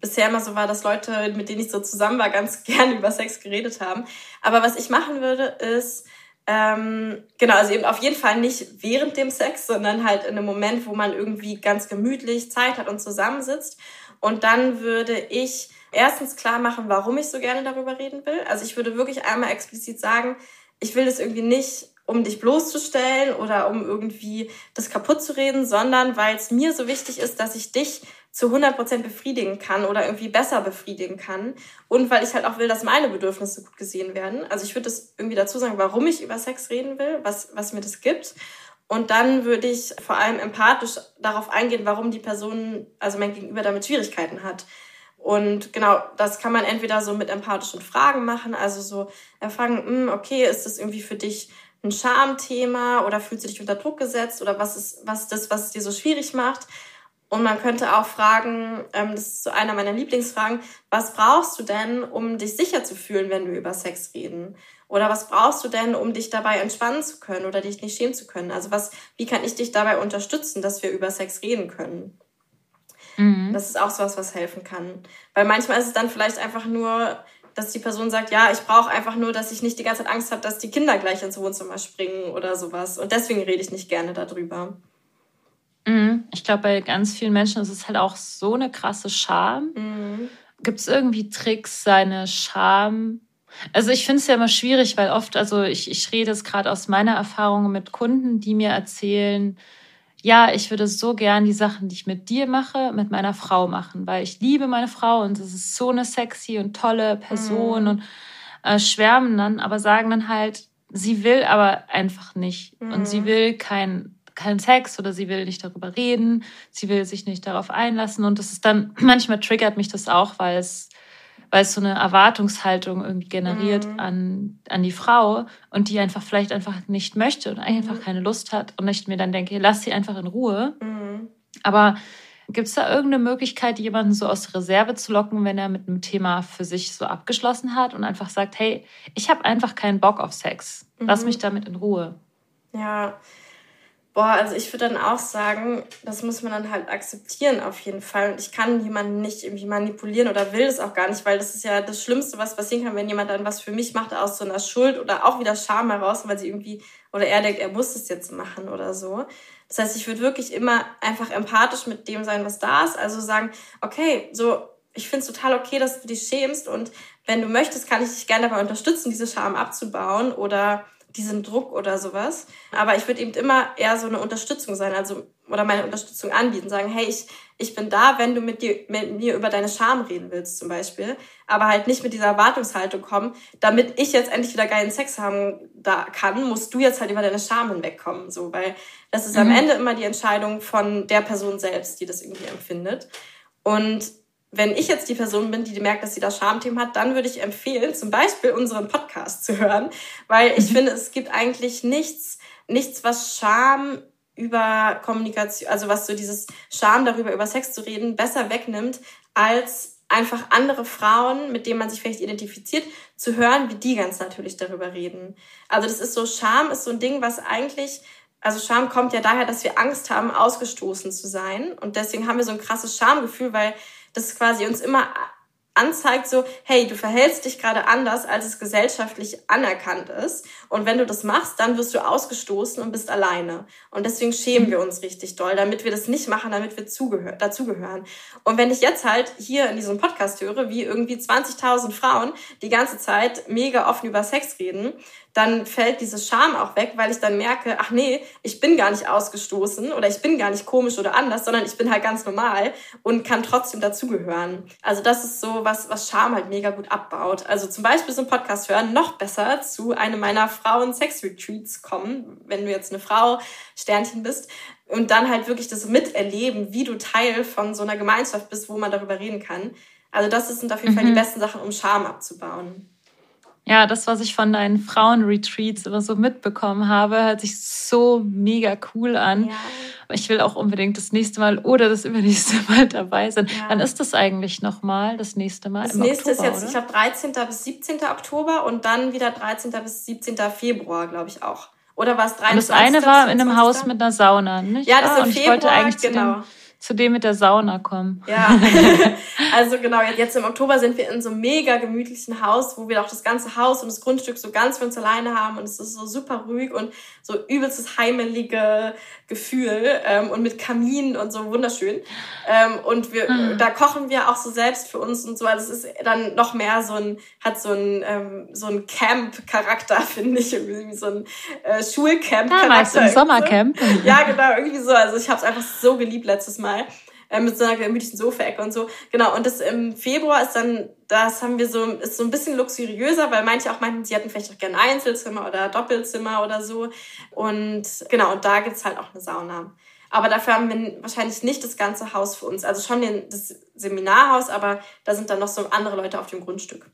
bisher immer so war, dass Leute, mit denen ich so zusammen war, ganz [laughs] gerne über Sex geredet haben. Aber was ich machen würde, ist, ähm, genau, also eben auf jeden Fall nicht während dem Sex, sondern halt in einem Moment, wo man irgendwie ganz gemütlich Zeit hat und zusammensitzt. Und dann würde ich erstens klar machen, warum ich so gerne darüber reden will. Also ich würde wirklich einmal explizit sagen, ich will das irgendwie nicht, um dich bloßzustellen oder um irgendwie das kaputt zu reden, sondern weil es mir so wichtig ist, dass ich dich zu 100 Prozent befriedigen kann oder irgendwie besser befriedigen kann. Und weil ich halt auch will, dass meine Bedürfnisse gut gesehen werden. Also ich würde das irgendwie dazu sagen, warum ich über Sex reden will, was, was mir das gibt. Und dann würde ich vor allem empathisch darauf eingehen, warum die Person, also mein Gegenüber damit Schwierigkeiten hat. Und genau, das kann man entweder so mit empathischen Fragen machen, also so erfragen, hm, okay, ist das irgendwie für dich ein Schamthema oder fühlst du dich unter Druck gesetzt oder was ist, was ist das, was es dir so schwierig macht? Und man könnte auch fragen, ähm, das ist so einer meiner Lieblingsfragen, was brauchst du denn, um dich sicher zu fühlen, wenn wir über Sex reden? Oder was brauchst du denn, um dich dabei entspannen zu können oder dich nicht schämen zu können? Also was, wie kann ich dich dabei unterstützen, dass wir über Sex reden können? Mhm. Das ist auch so was, was helfen kann. Weil manchmal ist es dann vielleicht einfach nur, dass die Person sagt, ja, ich brauche einfach nur, dass ich nicht die ganze Zeit Angst habe, dass die Kinder gleich ins Wohnzimmer springen oder sowas. Und deswegen rede ich nicht gerne darüber. Mhm. Ich glaube, bei ganz vielen Menschen ist es halt auch so eine krasse Scham. Mhm. Gibt es irgendwie Tricks, seine Scham? Also ich finde es ja immer schwierig, weil oft, also ich, ich rede es gerade aus meiner Erfahrung mit Kunden, die mir erzählen, ja, ich würde so gern die Sachen, die ich mit dir mache, mit meiner Frau machen, weil ich liebe meine Frau und es ist so eine sexy und tolle Person Mhm. und äh, schwärmen dann, aber sagen dann halt, sie will aber einfach nicht und Mhm. sie will kein keinen Sex oder sie will nicht darüber reden, sie will sich nicht darauf einlassen und das ist dann [clears throat] manchmal triggert mich das auch, weil es weil es so eine Erwartungshaltung irgendwie generiert Mhm. an, an die Frau und die einfach vielleicht einfach nicht möchte und einfach Mhm. keine Lust hat und ich mir dann denke, lass sie einfach in Ruhe. Mhm. Aber gibt es da irgendeine Möglichkeit, jemanden so aus der Reserve zu locken, wenn er mit einem Thema für sich so abgeschlossen hat und einfach sagt, hey, ich habe einfach keinen Bock auf Sex. Lass Mhm. mich damit in Ruhe. Ja. Boah, also ich würde dann auch sagen, das muss man dann halt akzeptieren auf jeden Fall. Und ich kann jemanden nicht irgendwie manipulieren oder will es auch gar nicht, weil das ist ja das Schlimmste, was passieren kann, wenn jemand dann was für mich macht aus so einer Schuld oder auch wieder Scham heraus, weil sie irgendwie oder er denkt, er muss es jetzt machen oder so. Das heißt, ich würde wirklich immer einfach empathisch mit dem sein, was da ist. Also sagen, okay, so, ich finde es total okay, dass du dich schämst und wenn du möchtest, kann ich dich gerne dabei unterstützen, diese Scham abzubauen oder diesen Druck oder sowas. Aber ich würde eben immer eher so eine Unterstützung sein, also oder meine Unterstützung anbieten, sagen, hey, ich, ich bin da, wenn du mit, dir, mit mir über deine Scham reden willst zum Beispiel, aber halt nicht mit dieser Erwartungshaltung kommen, damit ich jetzt endlich wieder geilen Sex haben da kann, musst du jetzt halt über deine Scham hinwegkommen, so, weil das ist am Mhm. Ende immer die Entscheidung von der Person selbst, die das irgendwie empfindet. Und wenn ich jetzt die Person bin, die merkt, dass sie da Schamthemen hat, dann würde ich empfehlen, zum Beispiel unseren Podcast zu hören, weil ich finde, es gibt eigentlich nichts, nichts, was Scham über Kommunikation, also was so dieses Scham darüber, über Sex zu reden, besser wegnimmt, als einfach andere Frauen, mit denen man sich vielleicht identifiziert, zu hören, wie die ganz natürlich darüber reden. Also das ist so, Scham ist so ein Ding, was eigentlich also Scham kommt ja daher, dass wir Angst haben, ausgestoßen zu sein. Und deswegen haben wir so ein krasses Schamgefühl, weil das quasi uns immer anzeigt, so, hey, du verhältst dich gerade anders, als es gesellschaftlich anerkannt ist. Und wenn du das machst, dann wirst du ausgestoßen und bist alleine. Und deswegen schämen wir uns richtig doll, damit wir das nicht machen, damit wir zugehör dazugehören. Und wenn ich jetzt halt hier in diesem Podcast höre, wie irgendwie 20.000 Frauen die ganze Zeit mega offen über Sex reden, dann fällt diese Scham auch weg, weil ich dann merke, ach nee, ich bin gar nicht ausgestoßen oder ich bin gar nicht komisch oder anders, sondern ich bin halt ganz normal und kann trotzdem dazugehören. Also das ist so was, was Scham halt mega gut abbaut. Also zum Beispiel so ein Podcast hören, noch besser zu einem meiner Frauen-Sex-Retreats kommen, wenn du jetzt eine Frau, Sternchen bist, und dann halt wirklich das miterleben, wie du Teil von so einer Gemeinschaft bist, wo man darüber reden kann. Also das sind auf jeden Fall die Mhm. besten Sachen, um Scham abzubauen. Ja, das, was ich von deinen Frauenretreats immer so mitbekommen habe, hört sich so mega cool an. Ja. Ich will auch unbedingt das nächste Mal oder das [laughs] übernächste Mal dabei sein. Ja. Wann ist das eigentlich nochmal, das nächste Mal? Das Im nächste Oktober, ist jetzt, oder? ich glaube, 13. bis 17. Oktober und dann wieder 13. bis 17. Februar, glaube ich auch. Oder war es 23. Und das eine war in einem 24.? Haus mit einer Sauna, nicht? Ja, das Ah, ist im ich wollte Februar, eigentlich genau. Zu dem mit der Sauna kommen. Ja, [laughs] also genau, jetzt im Oktober sind wir in so einem mega gemütlichen Haus, wo wir auch das ganze Haus und das Grundstück so ganz für uns alleine haben und es ist so super ruhig und so übelstes heimelige Gefühl ähm, und mit Kamin und so wunderschön. Ähm, und wir, Ah. da kochen wir auch so selbst für uns und so. Also es ist dann noch mehr so ein, hat so ein, ähm, so ein Camp-Charakter, [laughs] finde ich, irgendwie so ein äh, Schulcamp-Charakter. Irgendwie so. Sommercamp. Ja, genau, irgendwie so. Also ich habe es einfach so geliebt letztes Mal. Äh, mit so einer gemütlichen Sofaecke und so. Genau, und das im Februar ist dann, das haben wir so, ist so ein bisschen luxuriöser, weil manche auch meinten, sie hätten vielleicht auch gerne Einzelzimmer oder Doppelzimmer oder so. Und genau, und da gibt's halt auch eine Sauna. Aber dafür haben wir wahrscheinlich nicht das ganze Haus für uns. Also schon den, das Seminarhaus, aber da sind dann noch so andere Leute auf dem Grundstück.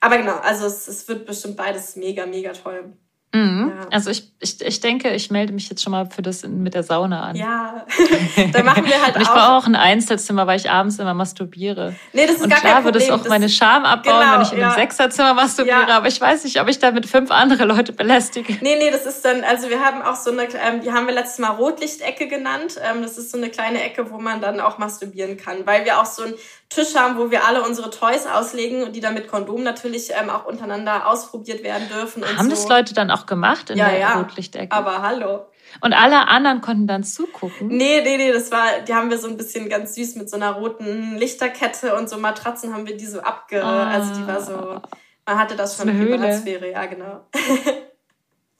Aber genau, also es, es wird bestimmt beides mega, mega toll. Mhm. Ja. Also ich, ich, ich denke, ich melde mich jetzt schon mal für das mit der Sauna an. Ja, [laughs] da machen wir halt Und ich auch. brauche auch ein Einzelzimmer, weil ich abends immer masturbiere. Nee, das ist Und gar klar kein würde es Problem. auch meine Scham abbauen, Genau, wenn ich in einem ja. Sechserzimmer masturbiere, Ja. aber ich weiß nicht, ob ich damit fünf andere Leute belästige. Nee, nee, das ist dann, also wir haben auch so eine, ähm, die haben wir letztes Mal Rotlichtecke genannt. Ähm, das ist so eine kleine Ecke, wo man dann auch masturbieren kann, weil wir auch so einen Tisch haben, wo wir alle unsere Toys auslegen und die dann mit Kondom natürlich ähm, auch untereinander ausprobiert werden dürfen. Und Haben so. das Leute dann auch gemacht in Ja, der ja. Rotlichtecke? Aber hallo. Und alle anderen konnten dann zugucken. Nee, nee, nee, das war, die haben wir so ein bisschen ganz süß mit so einer roten Lichterkette und so Matratzen haben wir die so abge, Ah. also die war so, man hatte das schon eine in. Privatsphäre, ja, genau. [laughs]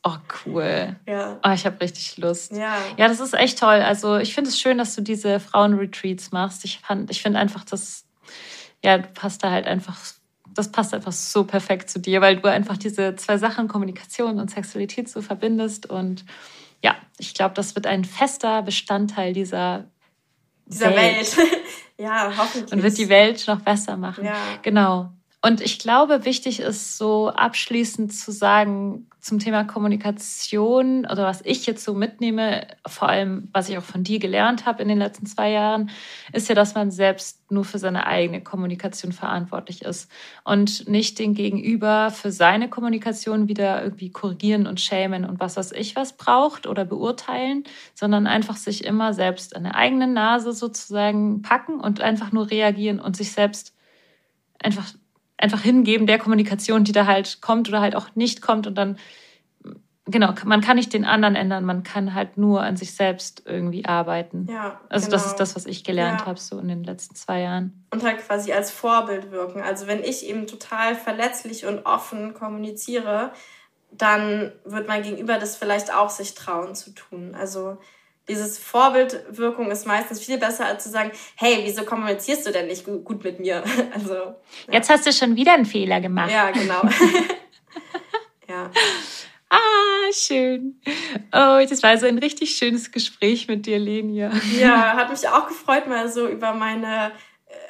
Oh, cool. ja, Oh, ich habe richtig Lust. ja. Ja, das ist echt toll. Also ich finde es schön, dass du diese Frauenretreats machst. Ich fand, ich finde einfach, das ja passt da halt einfach, das passt einfach so perfekt zu dir, weil du einfach diese zwei Sachen, Kommunikation und Sexualität so verbindest. Und ja, ich glaube, das wird ein fester Bestandteil dieser, Dieser Welt. [laughs] ja, hoffentlich. und wird die Welt noch besser machen. Ja. Genau. Und ich glaube, wichtig ist so abschließend zu sagen zum Thema Kommunikation oder was ich jetzt so mitnehme, vor allem was ich auch von dir gelernt habe in den letzten zwei Jahren, ist ja, dass man selbst nur für seine eigene Kommunikation verantwortlich ist und nicht den Gegenüber für seine Kommunikation wieder irgendwie korrigieren und schämen und was weiß ich was braucht oder beurteilen, sondern einfach sich immer selbst an der eigenen Nase sozusagen packen und einfach nur reagieren und sich selbst einfach, einfach hingeben der Kommunikation, die da halt kommt oder halt auch nicht kommt. Und dann, genau, man kann nicht den anderen ändern, man kann halt nur an sich selbst irgendwie arbeiten. Ja, Also das genau. ist das, was ich gelernt Ja. habe, so in den letzten zwei Jahren. und halt quasi als Vorbild wirken. Also wenn ich eben total verletzlich und offen kommuniziere, dann wird mein Gegenüber das vielleicht auch sich trauen zu tun. Also dieses Vorbildwirkung ist meistens viel besser, als zu sagen, hey, wieso kommunizierst du denn nicht gu- gut mit mir? [laughs] Also, ja. Jetzt hast du schon wieder einen Fehler gemacht. ja, genau. [laughs] ja. Ah, schön. Oh, das war so ein richtig schönes Gespräch mit dir, Lenia. ja, hat mich auch gefreut, mal so über meine,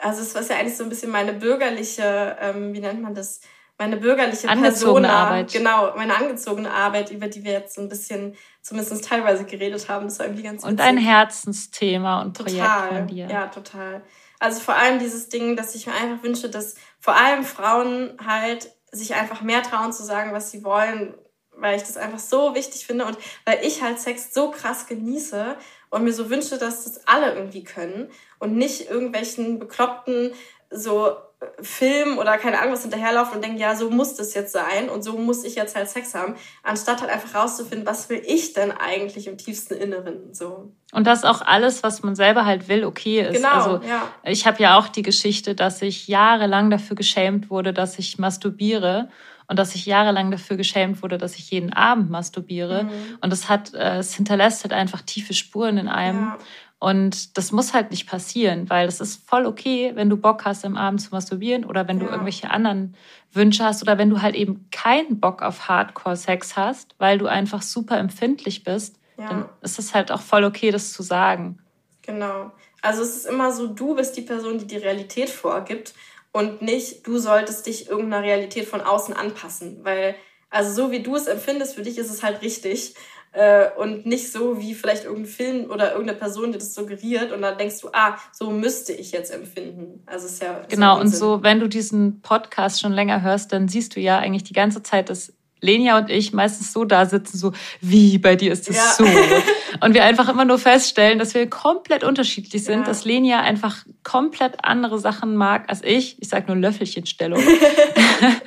also es war ja eigentlich so ein bisschen meine bürgerliche, ähm, wie nennt man das? Meine bürgerliche Angezogene Persona, Arbeit. genau, meine angezogene Arbeit, über die wir jetzt so ein bisschen, zumindest teilweise geredet haben. War irgendwie ganz Und witzig. ein Herzensthema und Projekt Total, von dir. ja, total. Also vor allem dieses Ding, dass ich mir einfach wünsche, dass vor allem Frauen halt sich einfach mehr trauen zu sagen, was sie wollen, weil ich das einfach so wichtig finde und weil ich halt Sex so krass genieße und mir so wünsche, dass das alle irgendwie können und nicht irgendwelchen bekloppten so äh, Film oder keine Ahnung was hinterherlaufen und denken, ja, so muss das jetzt sein und so muss ich jetzt halt Sex haben, anstatt halt einfach rauszufinden, was will ich denn eigentlich im tiefsten Inneren so. Und dass auch alles, was man selber halt will, okay ist. Genau, Also ja. ich habe ja auch die Geschichte, dass ich jahrelang dafür geschämt wurde, dass ich masturbiere und dass ich jahrelang dafür geschämt wurde, dass ich jeden Abend masturbiere. Mhm. Und es hat, äh, es hinterlässt halt einfach tiefe Spuren in einem. Ja. Und das muss halt nicht passieren, weil es ist voll okay, wenn du Bock hast, am Abend zu masturbieren oder wenn du Ja. irgendwelche anderen Wünsche hast oder wenn du halt eben keinen Bock auf Hardcore-Sex hast, weil du einfach super empfindlich bist, Ja. dann ist es halt auch voll okay, das zu sagen. Genau. Also es ist immer so, du bist die Person, die die Realität vorgibt und nicht, du solltest dich irgendeiner Realität von außen anpassen. Weil, also so wie du es empfindest, für dich ist es halt richtig. Äh, und nicht so wie vielleicht irgendein Film oder irgendeine Person, die das suggeriert und dann denkst du, ah, so müsste ich jetzt empfinden. Also es ist ja Genau, ja und so, wenn du diesen Podcast schon länger hörst, dann siehst du ja eigentlich die ganze Zeit, dass Lenia und ich meistens so da sitzen, so, wie, bei dir ist es Ja. so. [laughs] Und wir einfach immer nur feststellen, dass wir komplett unterschiedlich sind, Ja. dass Lenia einfach komplett andere Sachen mag als ich. Ich sag nur Löffelchenstellung. [laughs]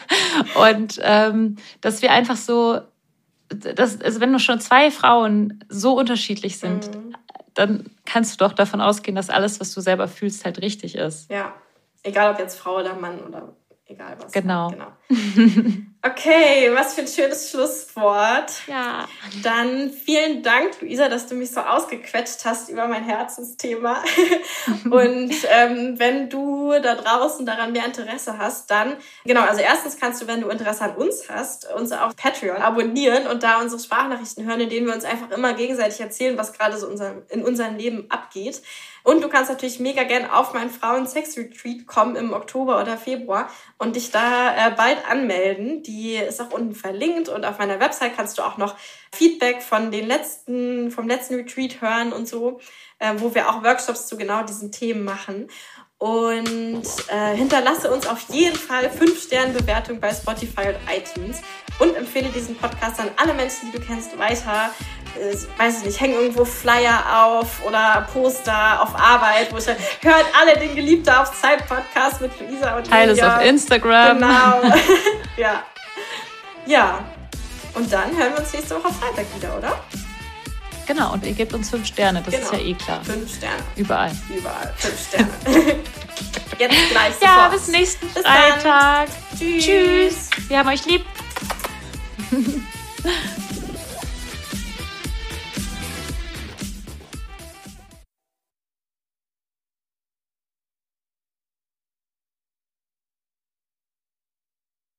[laughs] und ähm, dass wir einfach so, das, also wenn nur schon zwei Frauen so unterschiedlich sind, Mhm. dann kannst du doch davon ausgehen, dass alles, was du selber fühlst, halt richtig ist. Ja. Egal ob jetzt Frau oder Mann oder egal was. Genau. genau. [laughs] Okay, was für ein schönes Schlusswort. Ja. Dann vielen Dank, Luisa, dass du mich so ausgequetscht hast über mein Herzensthema. [laughs] Und ähm, wenn du da draußen daran mehr Interesse hast, dann, genau, also erstens kannst du, wenn du Interesse an uns hast, uns auf Patreon abonnieren und da unsere Sprachnachrichten hören, in denen wir uns einfach immer gegenseitig erzählen, was gerade so unser, in unserem Leben abgeht. Und du kannst natürlich mega gern auf meinen Frauen-Sex-Retreat kommen im Oktober oder Februar und dich da äh, bald anmelden. Die ist auch unten verlinkt und auf meiner Website kannst du auch noch Feedback von den letzten, vom letzten Retreat hören und so, äh, wo wir auch Workshops zu genau diesen Themen machen. Und äh, hinterlasse uns auf jeden Fall 5-Sterne-Bewertung bei Spotify und iTunes und empfehle diesen Podcast an alle Menschen, die du kennst, weiter. Äh, weiß ich nicht, häng irgendwo Flyer auf oder Poster auf Arbeit, wo ich hört alle den Geliebter auf Zeit Podcast mit Luisa und Teile es auf Instagram. Genau. [laughs] [laughs] ja. Ja. Und dann hören wir uns nächste Woche Freitag wieder, oder? Genau, und ihr gebt uns fünf Sterne, das ist Genau. ja eh klar. Fünf Sterne. Überall. Überall. Fünf Sterne. [laughs] Jetzt gleich sofort. Ja, bis nächsten Bis. Freitag. Tschüss. Tschüss. Wir haben euch lieb. [laughs]